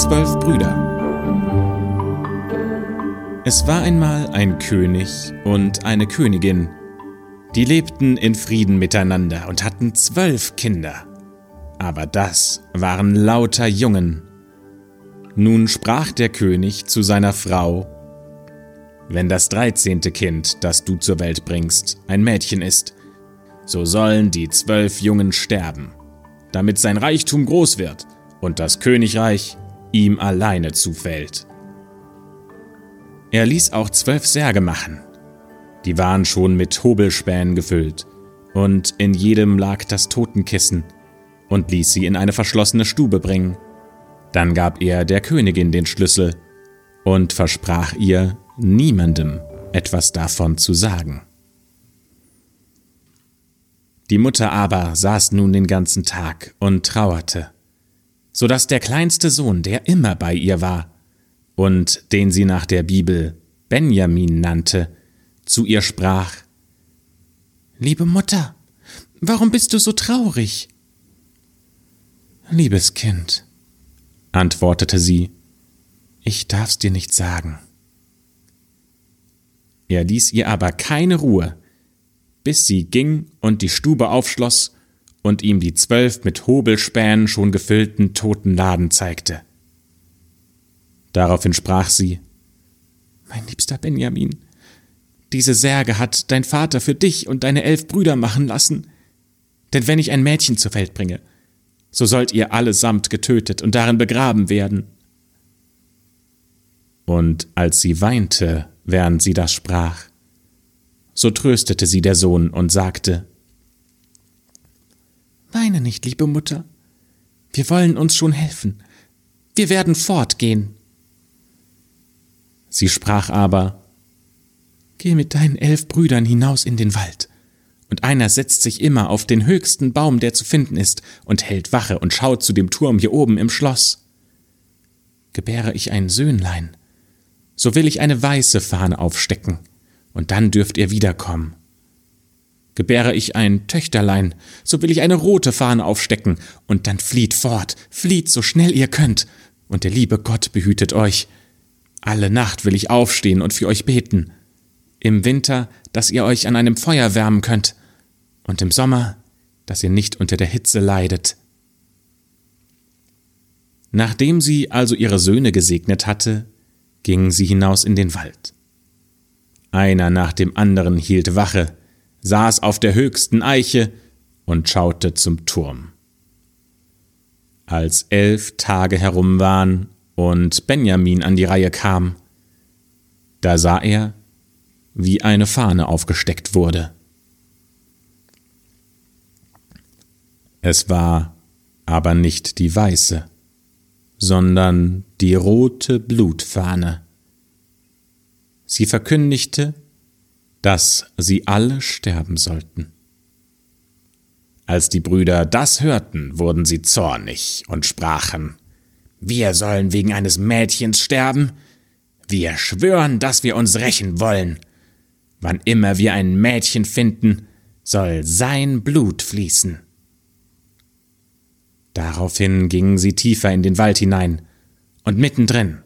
zwölf Brüder. Es war einmal ein König und eine Königin, die lebten in Frieden miteinander und hatten zwölf Kinder. Aber das waren lauter Jungen. Nun sprach der König zu seiner Frau, Wenn das dreizehnte Kind, das du zur Welt bringst, ein Mädchen ist, so sollen die zwölf Jungen sterben, damit sein Reichtum groß wird und das Königreich ihm alleine zufällt. Er ließ auch zwölf Särge machen, die waren schon mit Hobelspänen gefüllt, und in jedem lag das Totenkissen, und ließ sie in eine verschlossene Stube bringen. Dann gab er der Königin den Schlüssel und versprach ihr, niemandem etwas davon zu sagen. Die Mutter aber saß nun den ganzen Tag und trauerte, so dass der kleinste Sohn, der immer bei ihr war und den sie nach der Bibel Benjamin nannte, zu ihr sprach Liebe Mutter, warum bist du so traurig? Liebes Kind, antwortete sie, ich darf's dir nicht sagen. Er ließ ihr aber keine Ruhe, bis sie ging und die Stube aufschloss und ihm die zwölf mit Hobelspänen schon gefüllten toten Laden zeigte. Daraufhin sprach sie Mein liebster Benjamin, diese Särge hat dein Vater für dich und deine elf Brüder machen lassen. Denn wenn ich ein Mädchen zur Welt bringe, so sollt ihr allesamt getötet und darin begraben werden. Und als sie weinte, während sie das sprach, so tröstete sie der Sohn und sagte, Weine nicht, liebe Mutter, wir wollen uns schon helfen, wir werden fortgehen. Sie sprach aber, Geh mit deinen elf Brüdern hinaus in den Wald. Und einer setzt sich immer auf den höchsten Baum, der zu finden ist, und hält Wache und schaut zu dem Turm hier oben im Schloss. Gebäre ich ein Söhnlein, so will ich eine weiße Fahne aufstecken, und dann dürft ihr wiederkommen. Gebäre ich ein Töchterlein, so will ich eine rote Fahne aufstecken, und dann flieht fort, flieht so schnell ihr könnt, und der liebe Gott behütet euch. Alle Nacht will ich aufstehen und für euch beten im Winter, dass ihr euch an einem Feuer wärmen könnt, und im Sommer, dass ihr nicht unter der Hitze leidet. Nachdem sie also ihre Söhne gesegnet hatte, ging sie hinaus in den Wald. Einer nach dem anderen hielt Wache, saß auf der höchsten Eiche und schaute zum Turm. Als elf Tage herum waren und Benjamin an die Reihe kam, da sah er, wie eine Fahne aufgesteckt wurde. Es war aber nicht die weiße, sondern die rote Blutfahne. Sie verkündigte, dass sie alle sterben sollten. Als die Brüder das hörten, wurden sie zornig und sprachen, Wir sollen wegen eines Mädchens sterben? Wir schwören, dass wir uns rächen wollen Wann immer wir ein Mädchen finden, soll sein Blut fließen. Daraufhin gingen sie tiefer in den Wald hinein, und mittendrin,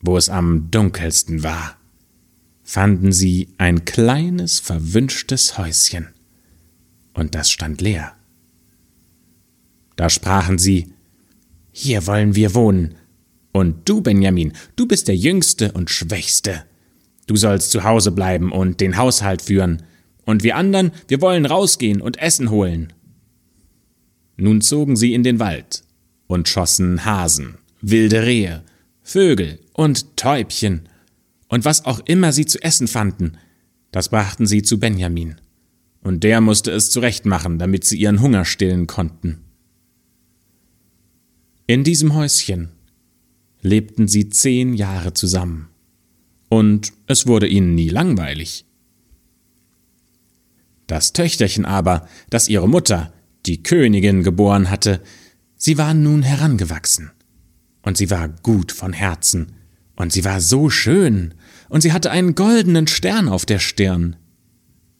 wo es am dunkelsten war, fanden sie ein kleines, verwünschtes Häuschen, und das stand leer. Da sprachen sie, Hier wollen wir wohnen, und du, Benjamin, du bist der Jüngste und Schwächste. Du sollst zu Hause bleiben und den Haushalt führen, und wir anderen, wir wollen rausgehen und Essen holen. Nun zogen sie in den Wald und schossen Hasen, wilde Rehe, Vögel und Täubchen, und was auch immer sie zu essen fanden, das brachten sie zu Benjamin, und der musste es zurechtmachen, damit sie ihren Hunger stillen konnten. In diesem Häuschen lebten sie zehn Jahre zusammen. Und es wurde ihnen nie langweilig. Das Töchterchen aber, das ihre Mutter, die Königin, geboren hatte, sie war nun herangewachsen, und sie war gut von Herzen, und sie war so schön, und sie hatte einen goldenen Stern auf der Stirn.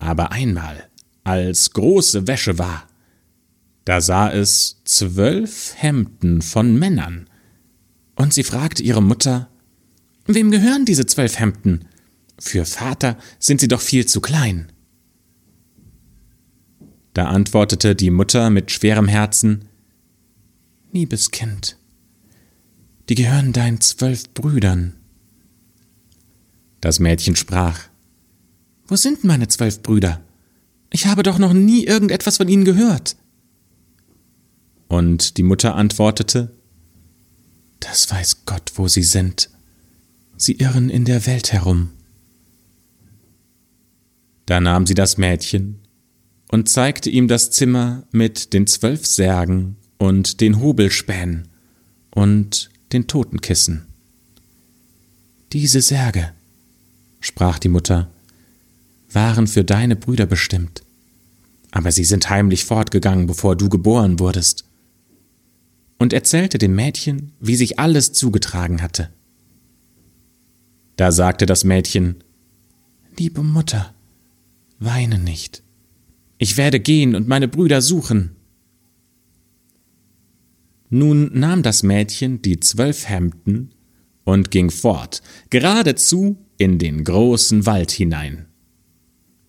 Aber einmal, als große Wäsche war, da sah es zwölf Hemden von Männern, Und sie fragte ihre Mutter, Wem gehören diese zwölf Hemden? Für Vater sind sie doch viel zu klein. Da antwortete die Mutter mit schwerem Herzen, Liebes Kind, die gehören deinen zwölf Brüdern. Das Mädchen sprach, Wo sind meine zwölf Brüder? Ich habe doch noch nie irgendetwas von ihnen gehört. Und die Mutter antwortete, Das weiß Gott, wo sie sind. Sie irren in der Welt herum. Da nahm sie das Mädchen und zeigte ihm das Zimmer mit den zwölf Särgen und den Hobelspänen und den Totenkissen. Diese Särge, sprach die Mutter, waren für deine Brüder bestimmt, aber sie sind heimlich fortgegangen, bevor du geboren wurdest. Und erzählte dem Mädchen, wie sich alles zugetragen hatte. Da sagte das Mädchen, Liebe Mutter, weine nicht. Ich werde gehen und meine Brüder suchen. Nun nahm das Mädchen die zwölf Hemden und ging fort, geradezu in den großen Wald hinein.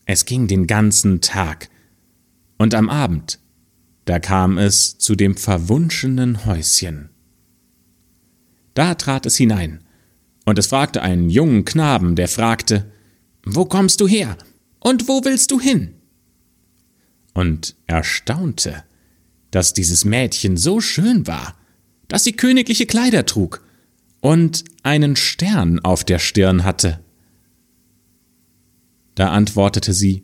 Es ging den ganzen Tag, und am Abend, da kam es zu dem verwunschenen Häuschen. Da trat es hinein, und es fragte einen jungen Knaben, der fragte, Wo kommst du her? Und wo willst du hin? Und erstaunte, dass dieses Mädchen so schön war, dass sie königliche Kleider trug und einen Stern auf der Stirn hatte. Da antwortete sie,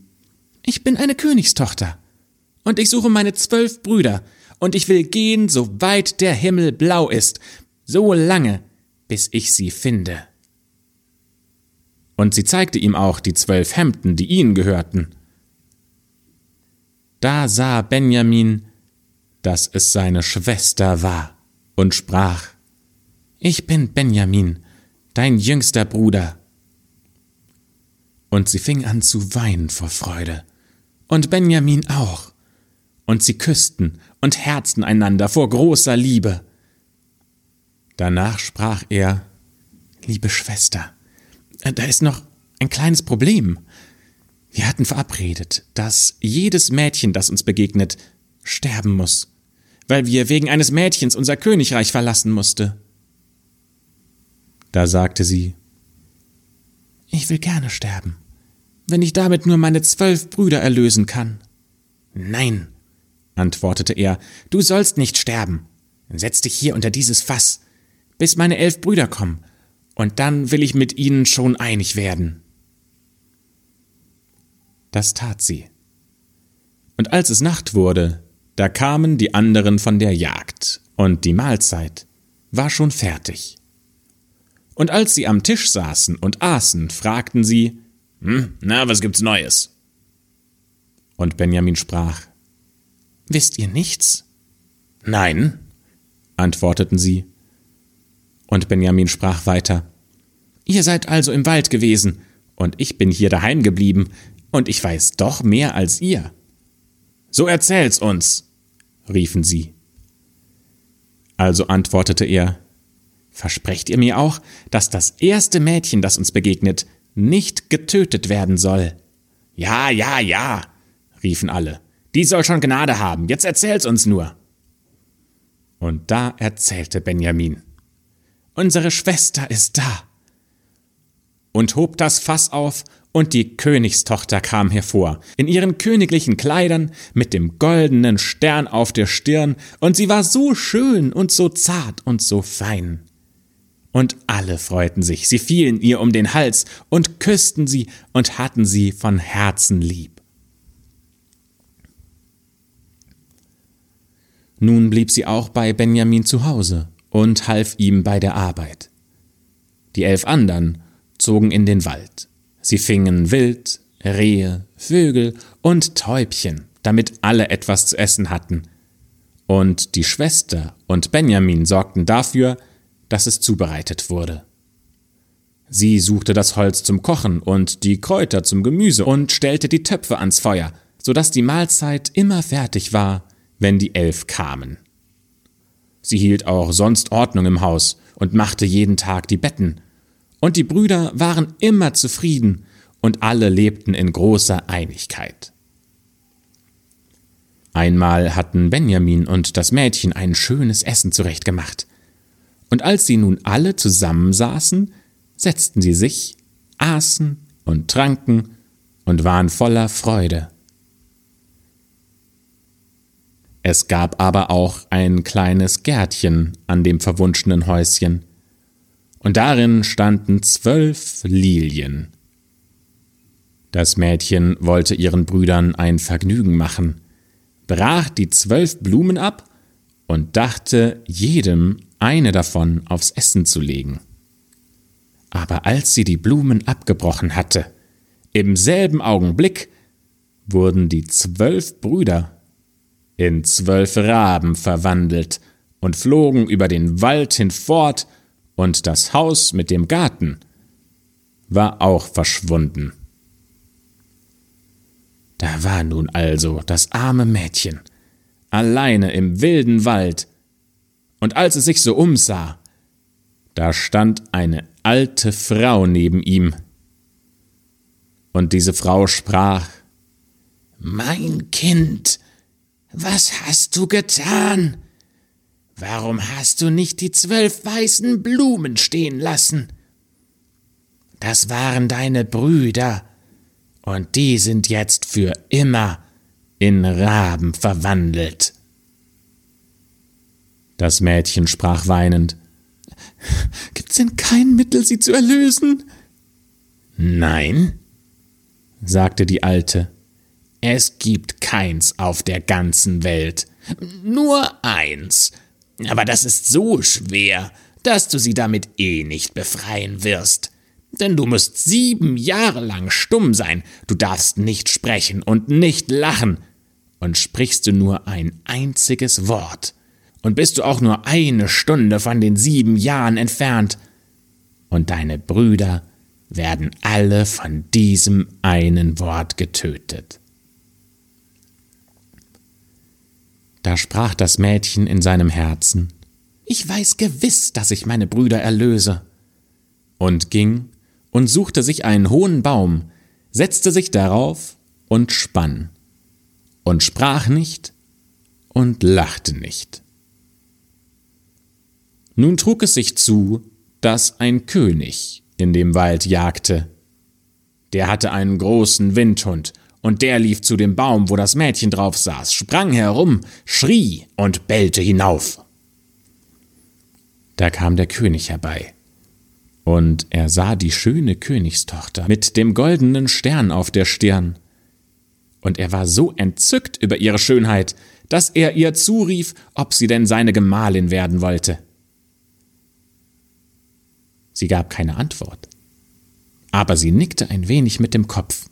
Ich bin eine Königstochter, und ich suche meine zwölf Brüder, und ich will gehen, so weit der Himmel blau ist, so lange, bis ich sie finde. Und sie zeigte ihm auch die zwölf Hemden, die ihnen gehörten. Da sah Benjamin, dass es seine Schwester war, und sprach, Ich bin Benjamin, dein jüngster Bruder. Und sie fing an zu weinen vor Freude, und Benjamin auch, und sie küssten und herzten einander vor großer Liebe. Danach sprach er, Liebe Schwester, da ist noch ein kleines Problem. Wir hatten verabredet, dass jedes Mädchen, das uns begegnet, sterben muss, weil wir wegen eines Mädchens unser Königreich verlassen musste. Da sagte sie, Ich will gerne sterben, wenn ich damit nur meine zwölf Brüder erlösen kann. Nein, antwortete er, du sollst nicht sterben. Setz dich hier unter dieses Fass, bis meine elf Brüder kommen, und dann will ich mit ihnen schon einig werden. Das tat sie. Und als es Nacht wurde, da kamen die anderen von der Jagd, und die Mahlzeit war schon fertig. Und als sie am Tisch saßen und aßen, fragten sie, hm, na, was gibt's Neues? Und Benjamin sprach, Wisst ihr nichts? Nein, antworteten sie. Und Benjamin sprach weiter, Ihr seid also im Wald gewesen, und ich bin hier daheim geblieben, und ich weiß doch mehr als ihr. So erzähl's uns, riefen sie. Also antwortete er, Versprecht ihr mir auch, dass das erste Mädchen, das uns begegnet, nicht getötet werden soll? Ja, ja, ja, riefen alle. Die soll schon Gnade haben, jetzt erzähl's uns nur. Und da erzählte Benjamin. Unsere Schwester ist da. Und hob das Fass auf, und die Königstochter kam hervor, in ihren königlichen Kleidern, mit dem goldenen Stern auf der Stirn, und sie war so schön und so zart und so fein. Und alle freuten sich, sie fielen ihr um den Hals und küssten sie und hatten sie von Herzen lieb. Nun blieb sie auch bei Benjamin zu Hause und half ihm bei der Arbeit. Die elf anderen zogen in den Wald. Sie fingen Wild, Rehe, Vögel und Täubchen, damit alle etwas zu essen hatten. Und die Schwester und Benjamin sorgten dafür, dass es zubereitet wurde. Sie suchte das Holz zum Kochen und die Kräuter zum Gemüse und stellte die Töpfe ans Feuer, so dass die Mahlzeit immer fertig war, wenn die Elf kamen. Sie hielt auch sonst Ordnung im Haus und machte jeden Tag die Betten. Und die Brüder waren immer zufrieden und alle lebten in großer Einigkeit. Einmal hatten Benjamin und das Mädchen ein schönes Essen zurechtgemacht. Und als sie nun alle zusammensaßen, setzten sie sich, aßen und tranken und waren voller Freude. Es gab aber auch ein kleines Gärtchen an dem verwunschenen Häuschen, und darin standen zwölf Lilien. Das Mädchen wollte ihren Brüdern ein Vergnügen machen, brach die zwölf Blumen ab und dachte, jedem eine davon aufs Essen zu legen. Aber als sie die Blumen abgebrochen hatte, im selben Augenblick wurden die zwölf Brüder in zwölf Raben verwandelt und flogen über den Wald hinfort, und das Haus mit dem Garten war auch verschwunden. Da war nun also das arme Mädchen, alleine im wilden Wald, und als es sich so umsah, da stand eine alte Frau neben ihm. Und diese Frau sprach Mein Kind, was hast du getan? Warum hast du nicht die zwölf weißen Blumen stehen lassen? Das waren deine Brüder, und die sind jetzt für immer in Raben verwandelt. Das Mädchen sprach weinend. Gibt's denn kein Mittel, sie zu erlösen? Nein, sagte die Alte. Es gibt keins auf der ganzen Welt. Nur eins. Aber das ist so schwer, dass du sie damit eh nicht befreien wirst. Denn du musst sieben Jahre lang stumm sein, du darfst nicht sprechen und nicht lachen. Und sprichst du nur ein einziges Wort, und bist du auch nur eine Stunde von den sieben Jahren entfernt, und deine Brüder werden alle von diesem einen Wort getötet. Da sprach das Mädchen in seinem Herzen, Ich weiß gewiss, dass ich meine Brüder erlöse, und ging und suchte sich einen hohen Baum, setzte sich darauf und spann, und sprach nicht und lachte nicht. Nun trug es sich zu, dass ein König in dem Wald jagte. Der hatte einen großen Windhund und der lief zu dem Baum, wo das Mädchen drauf saß, sprang herum, schrie und bellte hinauf. Da kam der König herbei, und er sah die schöne Königstochter mit dem goldenen Stern auf der Stirn. Und er war so entzückt über ihre Schönheit, dass er ihr zurief, ob sie denn seine Gemahlin werden wollte. Sie gab keine Antwort, aber sie nickte ein wenig mit dem Kopf.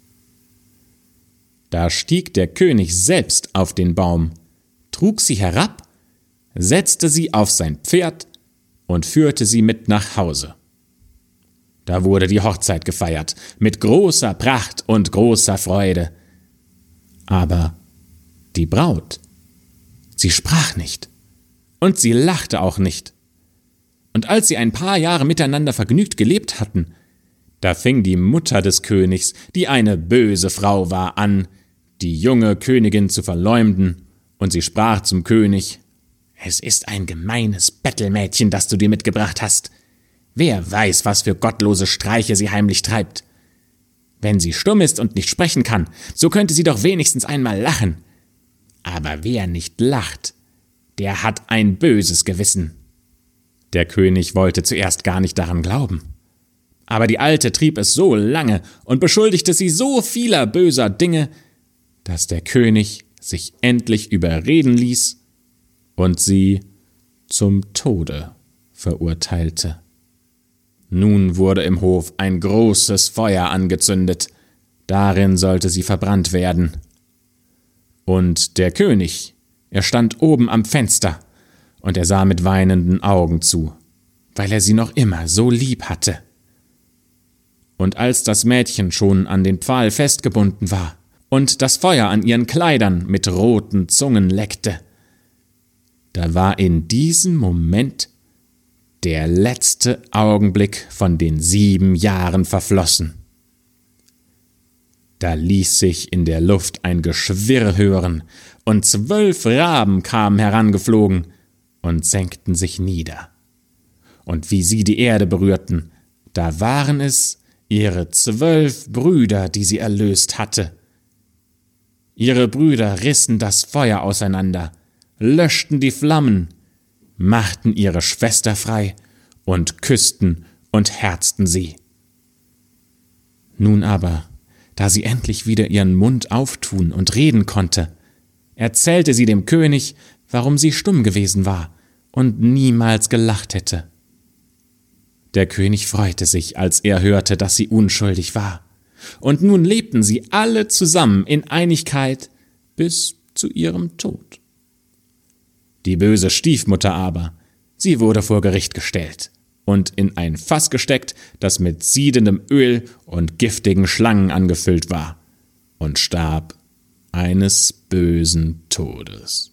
Da stieg der König selbst auf den Baum, trug sie herab, setzte sie auf sein Pferd und führte sie mit nach Hause. Da wurde die Hochzeit gefeiert, mit großer Pracht und großer Freude. Aber die Braut, sie sprach nicht, und sie lachte auch nicht. Und als sie ein paar Jahre miteinander vergnügt gelebt hatten, da fing die Mutter des Königs, die eine böse Frau war, an, die junge Königin zu verleumden, und sie sprach zum König Es ist ein gemeines Bettelmädchen, das du dir mitgebracht hast. Wer weiß, was für gottlose Streiche sie heimlich treibt. Wenn sie stumm ist und nicht sprechen kann, so könnte sie doch wenigstens einmal lachen. Aber wer nicht lacht, der hat ein böses Gewissen. Der König wollte zuerst gar nicht daran glauben. Aber die Alte trieb es so lange und beschuldigte sie so vieler böser Dinge, dass der König sich endlich überreden ließ und sie zum Tode verurteilte. Nun wurde im Hof ein großes Feuer angezündet, darin sollte sie verbrannt werden. Und der König, er stand oben am Fenster, und er sah mit weinenden Augen zu, weil er sie noch immer so lieb hatte. Und als das Mädchen schon an den Pfahl festgebunden war, und das Feuer an ihren Kleidern mit roten Zungen leckte. Da war in diesem Moment der letzte Augenblick von den sieben Jahren verflossen. Da ließ sich in der Luft ein Geschwirr hören, und zwölf Raben kamen herangeflogen und senkten sich nieder. Und wie sie die Erde berührten, da waren es ihre zwölf Brüder, die sie erlöst hatte. Ihre Brüder rissen das Feuer auseinander, löschten die Flammen, machten ihre Schwester frei und küssten und herzten sie. Nun aber, da sie endlich wieder ihren Mund auftun und reden konnte, erzählte sie dem König, warum sie stumm gewesen war und niemals gelacht hätte. Der König freute sich, als er hörte, dass sie unschuldig war, und nun lebten sie alle zusammen in Einigkeit bis zu ihrem Tod. Die böse Stiefmutter aber, sie wurde vor Gericht gestellt und in ein Fass gesteckt, das mit siedendem Öl und giftigen Schlangen angefüllt war, und starb eines bösen Todes.